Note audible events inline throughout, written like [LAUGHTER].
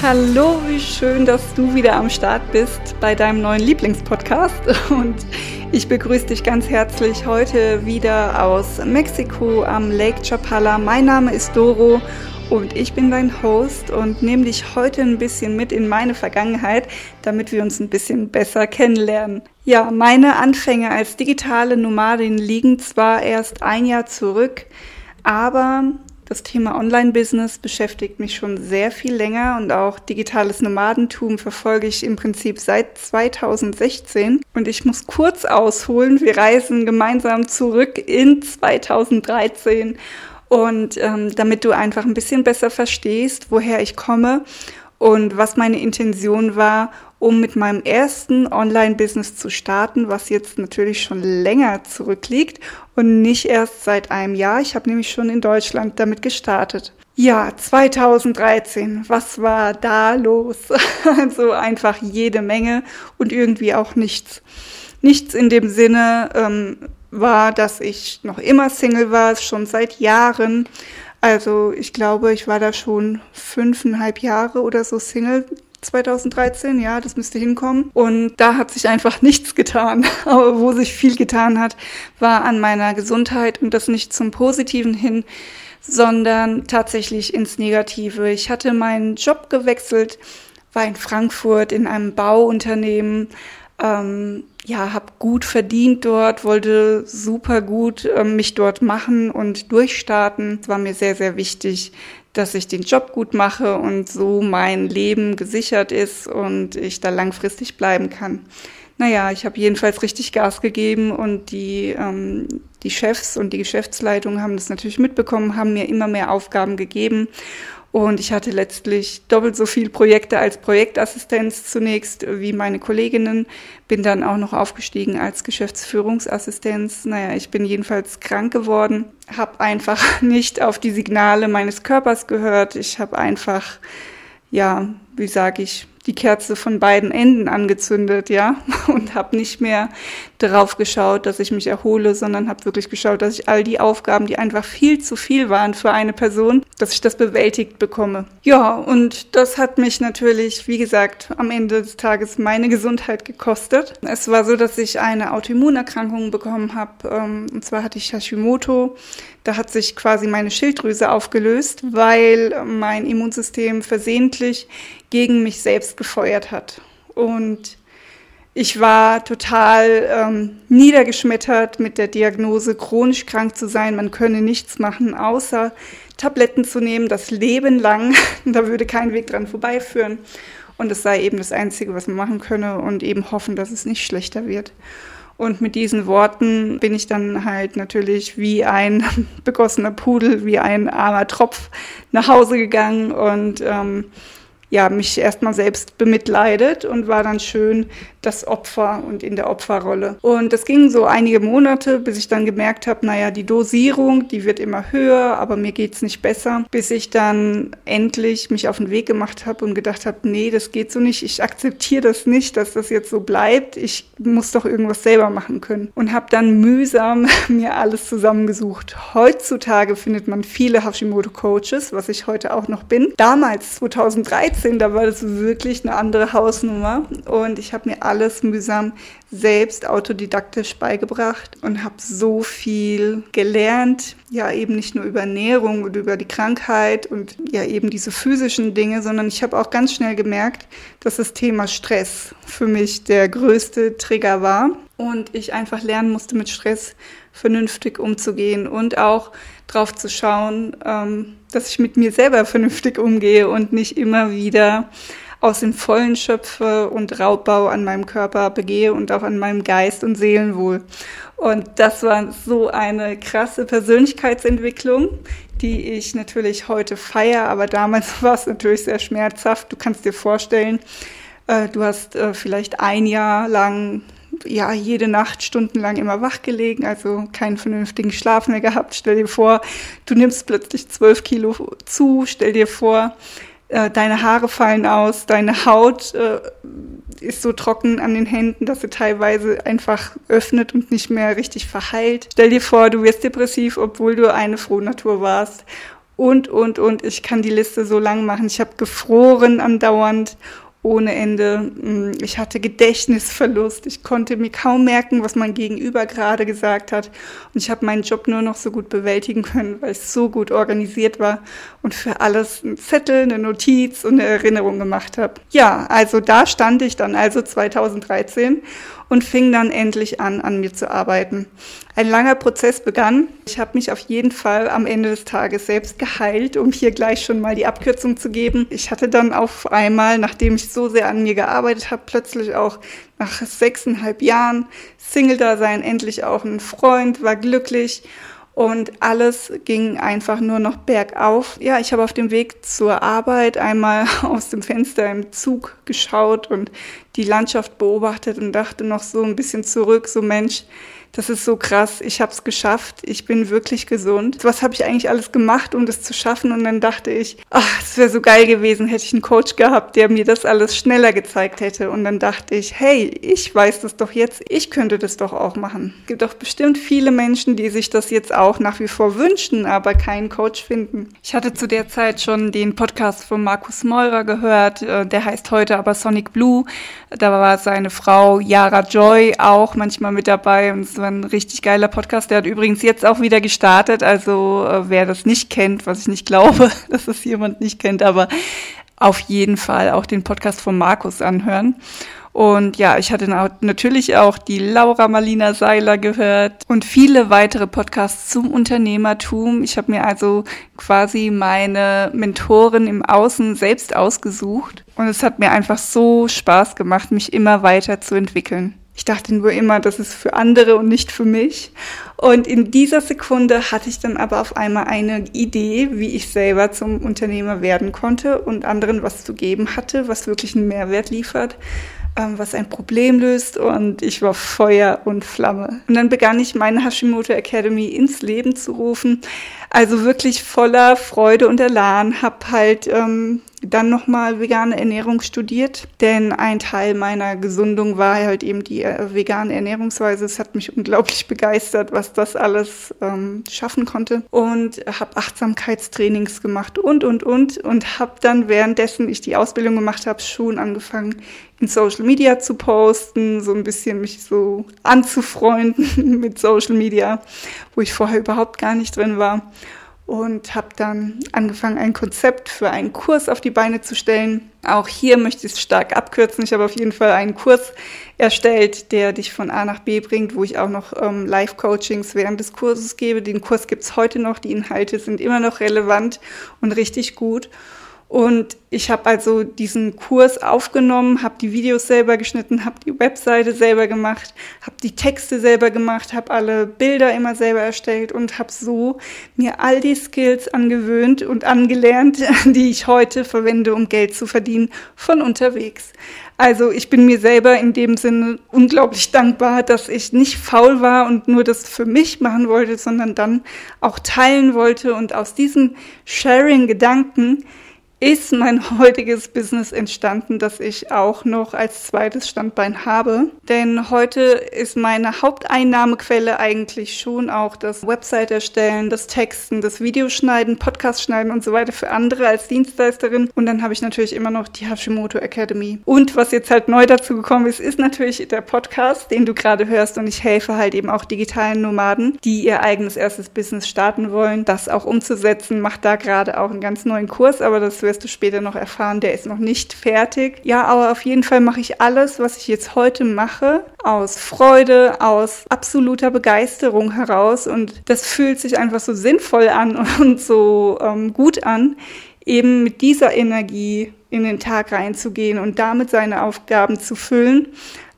Hallo, wie schön, dass du wieder am Start bist bei deinem neuen Lieblingspodcast. Und ich begrüße dich ganz herzlich heute wieder aus Mexiko am Lake Chapala. Mein Name ist Doro und ich bin dein Host und nehme dich heute ein bisschen mit in meine Vergangenheit, damit wir uns ein bisschen besser kennenlernen. Ja, meine Anfänge als digitale Nomadin liegen zwar erst ein Jahr zurück, aber das Thema Online-Business beschäftigt mich schon sehr viel länger und auch digitales Nomadentum verfolge ich im Prinzip seit 2016. Und ich muss kurz ausholen, wir reisen gemeinsam zurück in 2013. Und ähm, damit du einfach ein bisschen besser verstehst, woher ich komme und was meine Intention war um mit meinem ersten Online-Business zu starten, was jetzt natürlich schon länger zurückliegt und nicht erst seit einem Jahr. Ich habe nämlich schon in Deutschland damit gestartet. Ja, 2013, was war da los? [LAUGHS] also einfach jede Menge und irgendwie auch nichts. Nichts in dem Sinne ähm, war, dass ich noch immer Single war, schon seit Jahren. Also ich glaube, ich war da schon fünfeinhalb Jahre oder so Single 2013, ja, das müsste hinkommen. Und da hat sich einfach [LAUGHS] nichts getan. Aber wo sich viel getan hat, war an meiner Gesundheit und das nicht zum Positiven hin, sondern tatsächlich ins Negative. Ich hatte meinen Job gewechselt, war in Frankfurt in einem Bauunternehmen, ähm, ja, habe gut verdient dort, wollte super gut äh, mich dort machen und durchstarten. Es war mir sehr, sehr wichtig, dass ich den Job gut mache und so mein Leben gesichert ist und ich da langfristig bleiben kann. Naja, ich habe jedenfalls richtig Gas gegeben und die, ähm, die Chefs und die Geschäftsleitung haben das natürlich mitbekommen, haben mir immer mehr Aufgaben gegeben und ich hatte letztlich doppelt so viel Projekte als Projektassistenz zunächst wie meine Kolleginnen, bin dann auch noch aufgestiegen als Geschäftsführungsassistenz. Naja, ich bin jedenfalls krank geworden, habe einfach [LAUGHS] nicht auf die Signale meines Körpers gehört. Ich habe einfach, ja, wie sage ich, die Kerze von beiden Enden angezündet, ja, [LAUGHS] und habe nicht mehr darauf geschaut, dass ich mich erhole, sondern habe wirklich geschaut, dass ich all die Aufgaben, die einfach viel zu viel waren für eine Person, dass ich das bewältigt bekomme. Ja, und das hat mich natürlich, wie gesagt, am Ende des Tages meine Gesundheit gekostet. Es war so, dass ich eine Autoimmunerkrankung bekommen habe, ähm, und zwar hatte ich Hashimoto. Da hat sich quasi meine Schilddrüse aufgelöst, weil mein Immunsystem versehentlich gegen mich selbst gefeuert hat. Und ich war total ähm, niedergeschmettert mit der Diagnose, chronisch krank zu sein. Man könne nichts machen, außer Tabletten zu nehmen, das Leben lang. [LAUGHS] da würde kein Weg dran vorbeiführen. Und es sei eben das Einzige, was man machen könne und eben hoffen, dass es nicht schlechter wird. Und mit diesen Worten bin ich dann halt natürlich wie ein [LAUGHS] begossener Pudel, wie ein armer Tropf nach Hause gegangen und ähm, ja, mich erstmal selbst bemitleidet und war dann schön das Opfer und in der Opferrolle. Und das ging so einige Monate, bis ich dann gemerkt habe, naja, die Dosierung, die wird immer höher, aber mir geht's nicht besser, bis ich dann endlich mich auf den Weg gemacht habe und gedacht habe, nee, das geht so nicht, ich akzeptiere das nicht, dass das jetzt so bleibt, ich muss doch irgendwas selber machen können. Und habe dann mühsam [LAUGHS] mir alles zusammengesucht. Heutzutage findet man viele Hashimoto-Coaches, was ich heute auch noch bin. Damals, 2013, da war das wirklich eine andere Hausnummer und ich habe mir alles mühsam selbst autodidaktisch beigebracht und habe so viel gelernt, ja eben nicht nur über Ernährung und über die Krankheit und ja eben diese physischen Dinge, sondern ich habe auch ganz schnell gemerkt, dass das Thema Stress für mich der größte Trigger war und ich einfach lernen musste, mit Stress vernünftig umzugehen und auch drauf zu schauen, ähm, dass ich mit mir selber vernünftig umgehe und nicht immer wieder aus dem Vollen schöpfe und Raubbau an meinem Körper begehe und auch an meinem Geist und Seelenwohl. Und das war so eine krasse Persönlichkeitsentwicklung, die ich natürlich heute feiere, aber damals [LAUGHS] war es natürlich sehr schmerzhaft. Du kannst dir vorstellen, äh, du hast äh, vielleicht ein Jahr lang ja jede Nacht stundenlang immer wach gelegen, also keinen vernünftigen Schlaf mehr gehabt. Stell dir vor, du nimmst plötzlich zwölf Kilo zu. Stell dir vor, äh, deine Haare fallen aus, deine Haut äh, ist so trocken an den Händen, dass sie teilweise einfach öffnet und nicht mehr richtig verheilt. Stell dir vor, du wirst depressiv, obwohl du eine Frohnatur warst. Und, und, und. Ich kann die Liste so lang machen. Ich habe gefroren andauernd ohne Ende. Mm, ich hatte Gedächtnisverlust. Ich konnte mir kaum merken, was mein Gegenüber gerade gesagt hat. Und ich habe meinen Job nur noch so gut bewältigen können, weil es so gut organisiert war und für alles einen Zettel, eine Notiz und eine Erinnerung gemacht habe. Ja, also da stand ich dann also 2013 und fing dann endlich an, an mir zu arbeiten. Ein langer Prozess begann. Ich habe mich auf jeden Fall am Ende des Tages selbst geheilt, um hier gleich schon mal die Abkürzung zu geben. Ich hatte dann auf einmal, nachdem ich so sehr an mir gearbeitet habe, plötzlich auch nach sechseinhalb Jahren Single-Dasein endlich auch einen Freund, war glücklich und alles ging einfach nur noch bergauf. Ja, ich habe auf dem Weg zur Arbeit einmal [LAUGHS] aus dem Fenster im Zug geschaut und die Landschaft beobachtet und dachte noch so ein bisschen zurück, so Mensch, das ist so krass, ich habe es geschafft, ich bin wirklich gesund. Was habe ich eigentlich alles gemacht, um das zu schaffen? Und dann dachte ich, ach, es wäre so geil gewesen, hätte ich einen Coach gehabt, der mir das alles schneller gezeigt hätte. Und dann dachte ich, hey, ich weiß das doch jetzt, ich könnte das doch auch machen. Es gibt doch bestimmt viele Menschen, die sich das jetzt auch nach wie vor wünschen, aber keinen Coach finden. Ich hatte zu der Zeit schon den Podcast von Markus Meurer gehört, äh, der heißt heute aber Sonic Blue. Da war seine Frau Yara Joy auch manchmal mit dabei und es war ein richtig geiler Podcast. Der hat übrigens jetzt auch wieder gestartet. Also äh, wer das nicht kennt, was ich nicht glaube, [LAUGHS] dass es jemand nicht kennt, aber auf jeden Fall auch den Podcast von Markus anhören. Und ja, ich hatte natürlich auch die Laura Marlina Seiler gehört und viele weitere Podcasts zum Unternehmertum. Ich habe mir also quasi meine Mentoren im Außen selbst ausgesucht. Und es hat mir einfach so Spaß gemacht, mich immer weiter zu entwickeln. Ich dachte nur immer, das ist für andere und nicht für mich. Und in dieser Sekunde hatte ich dann aber auf einmal eine Idee, wie ich selber zum Unternehmer werden konnte und anderen was zu geben hatte, was wirklich einen Mehrwert liefert was ein Problem löst und ich war Feuer und Flamme. Und dann begann ich meine Hashimoto Academy ins Leben zu rufen. Also wirklich voller Freude und Elan, hab halt ähm, dann nochmal vegane Ernährung studiert, denn ein Teil meiner Gesundung war halt eben die äh, vegane Ernährungsweise. Es hat mich unglaublich begeistert, was das alles ähm, schaffen konnte. Und habe Achtsamkeitstrainings gemacht und und und. Und habe dann währenddessen ich die Ausbildung gemacht habe schon angefangen in Social Media zu posten, so ein bisschen mich so anzufreunden [LAUGHS] mit Social Media, wo ich vorher überhaupt gar nicht drin war und habe dann angefangen, ein Konzept für einen Kurs auf die Beine zu stellen. Auch hier möchte ich es stark abkürzen. Ich habe auf jeden Fall einen Kurs erstellt, der dich von A nach B bringt, wo ich auch noch ähm, Live-Coachings während des Kurses gebe. Den Kurs gibt es heute noch. Die Inhalte sind immer noch relevant und richtig gut. Und ich habe also diesen Kurs aufgenommen, habe die Videos selber geschnitten, habe die Webseite selber gemacht, habe die Texte selber gemacht, habe alle Bilder immer selber erstellt und habe so mir all die Skills angewöhnt und angelernt, [LAUGHS] die ich heute verwende, um Geld zu verdienen von unterwegs. Also ich bin mir selber in dem Sinne unglaublich dankbar, dass ich nicht faul war und nur das für mich machen wollte, sondern dann auch teilen wollte und aus diesem Sharing-Gedanken ist mein heutiges Business entstanden, das ich auch noch als zweites Standbein habe. Denn heute ist meine Haupteinnahmequelle eigentlich schon auch das Website erstellen, das Texten, das Videoschneiden, Podcast schneiden und so weiter für andere als Dienstleisterin. Und dann habe ich natürlich immer noch die Hashimoto Academy. Und was jetzt halt neu dazu gekommen ist, ist natürlich der Podcast, den du gerade hörst. Und ich helfe halt eben auch digitalen Nomaden, die ihr eigenes erstes Business starten wollen, das auch umzusetzen. Macht da gerade auch einen ganz neuen Kurs, aber das wirst du später noch erfahren, der ist noch nicht fertig. Ja, aber auf jeden Fall mache ich alles, was ich jetzt heute mache, aus Freude, aus absoluter Begeisterung heraus. Und das fühlt sich einfach so sinnvoll an [LAUGHS] und so ähm, gut an, eben mit dieser Energie in den Tag reinzugehen und damit seine Aufgaben zu füllen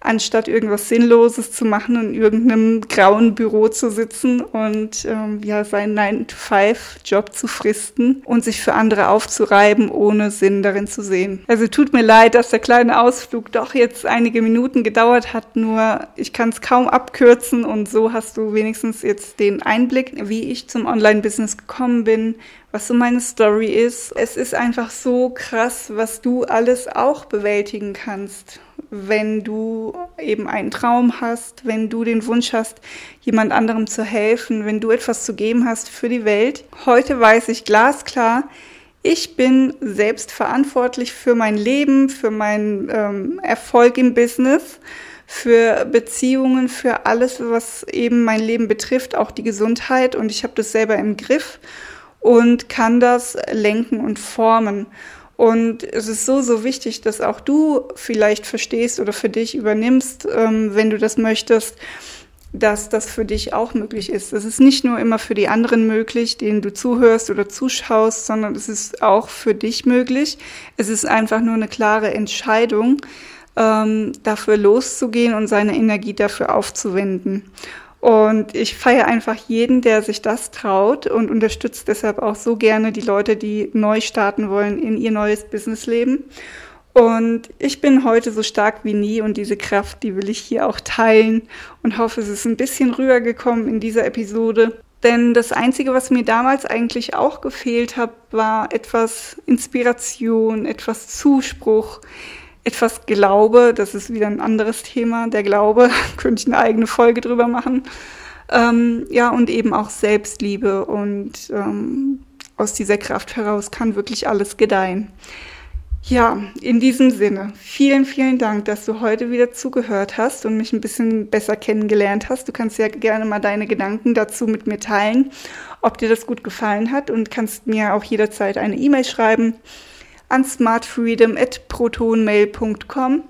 anstatt irgendwas Sinnloses zu machen und in irgendeinem grauen Büro zu sitzen und ähm, ja seinen 9-to-5-Job zu fristen und sich für andere aufzureiben, ohne Sinn darin zu sehen. Also tut mir leid, dass der kleine Ausflug doch jetzt einige Minuten gedauert hat, nur ich kann es kaum abkürzen und so hast du wenigstens jetzt den Einblick, wie ich zum Online-Business gekommen bin, was so meine Story ist. Es ist einfach so krass, was du alles auch bewältigen kannst, wenn du eben einen Traum hast, wenn du den Wunsch hast, jemand anderem zu helfen, wenn du etwas zu geben hast für die Welt. Heute weiß ich glasklar, ich bin selbst verantwortlich für mein Leben, für meinen ähm, Erfolg im Business, für Beziehungen, für alles, was eben mein Leben betrifft, auch die Gesundheit. Und ich habe das selber im Griff und kann das lenken und formen. Und es ist so, so wichtig, dass auch du vielleicht verstehst oder für dich übernimmst, ähm, wenn du das möchtest, dass das für dich auch möglich ist. Es ist nicht nur immer für die anderen möglich, denen du zuhörst oder zuschaust, sondern es ist auch für dich möglich. Es ist einfach nur eine klare Entscheidung, ähm, dafür loszugehen und seine Energie dafür aufzuwenden. Und ich feiere einfach jeden, der sich das traut und unterstützt deshalb auch so gerne die Leute, die neu starten wollen in ihr neues Businessleben. Und ich bin heute so stark wie nie und diese Kraft, die will ich hier auch teilen und hoffe, es ist ein bisschen rübergekommen in dieser Episode. Denn das Einzige, was mir damals eigentlich auch gefehlt hat, war etwas Inspiration, etwas Zuspruch, etwas Glaube, das ist wieder ein anderes Thema, der Glaube, [LAUGHS] könnte ich eine eigene Folge drüber machen. Ähm, ja, und eben auch Selbstliebe und ähm, aus dieser Kraft heraus kann wirklich alles gedeihen. Ja, in diesem Sinne, vielen, vielen Dank, dass du heute wieder zugehört hast und mich ein bisschen besser kennengelernt hast. Du kannst ja gerne mal deine Gedanken dazu mit mir teilen, ob dir das gut gefallen hat und kannst mir auch jederzeit eine E-Mail schreiben an smartfreedom.protonmail.com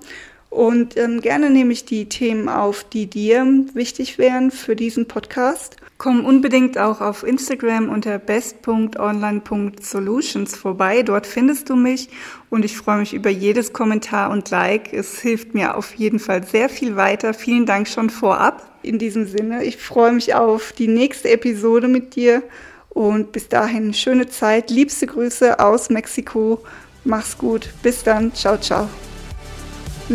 und ähm, gerne nehme ich die Themen auf, die dir wichtig wären für diesen Podcast. Komm unbedingt auch auf Instagram unter best.online.solutions vorbei. Dort findest du mich und ich freue mich über jedes Kommentar und Like. Es hilft mir auf jeden Fall sehr viel weiter. Vielen Dank schon vorab. In diesem Sinne, ich freue mich auf die nächste Episode mit dir und bis dahin schöne Zeit. Liebste Grüße aus Mexiko. Mach's gut. Bis dann. Ciao, ciao.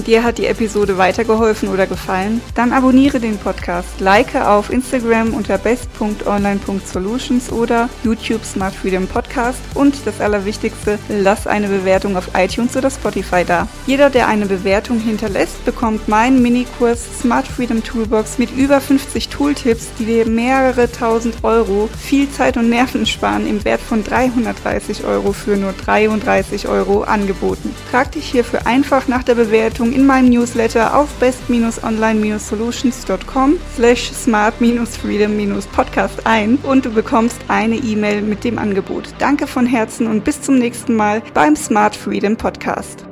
Dir hat die Episode weitergeholfen oder gefallen? Dann abonniere den Podcast, like auf Instagram unter best.online.solutions oder YouTube Smart Freedom Podcast und das Allerwichtigste, lass eine Bewertung auf iTunes oder Spotify da. Jeder, der eine Bewertung hinterlässt, bekommt meinen Minikurs Smart Freedom Toolbox mit über 50 Tooltips, die dir mehrere tausend Euro viel Zeit und Nerven sparen im Wert von 330 Euro für nur 33 Euro angeboten. Trag dich hierfür einfach nach der Bewertung Anmeldung in meinem Newsletter auf best-online-solutions.com slash smart-freedom-podcast ein und du bekommst eine E-Mail mit dem Angebot. Danke von Herzen und bis zum nächsten Mal beim Smart Freedom Podcast.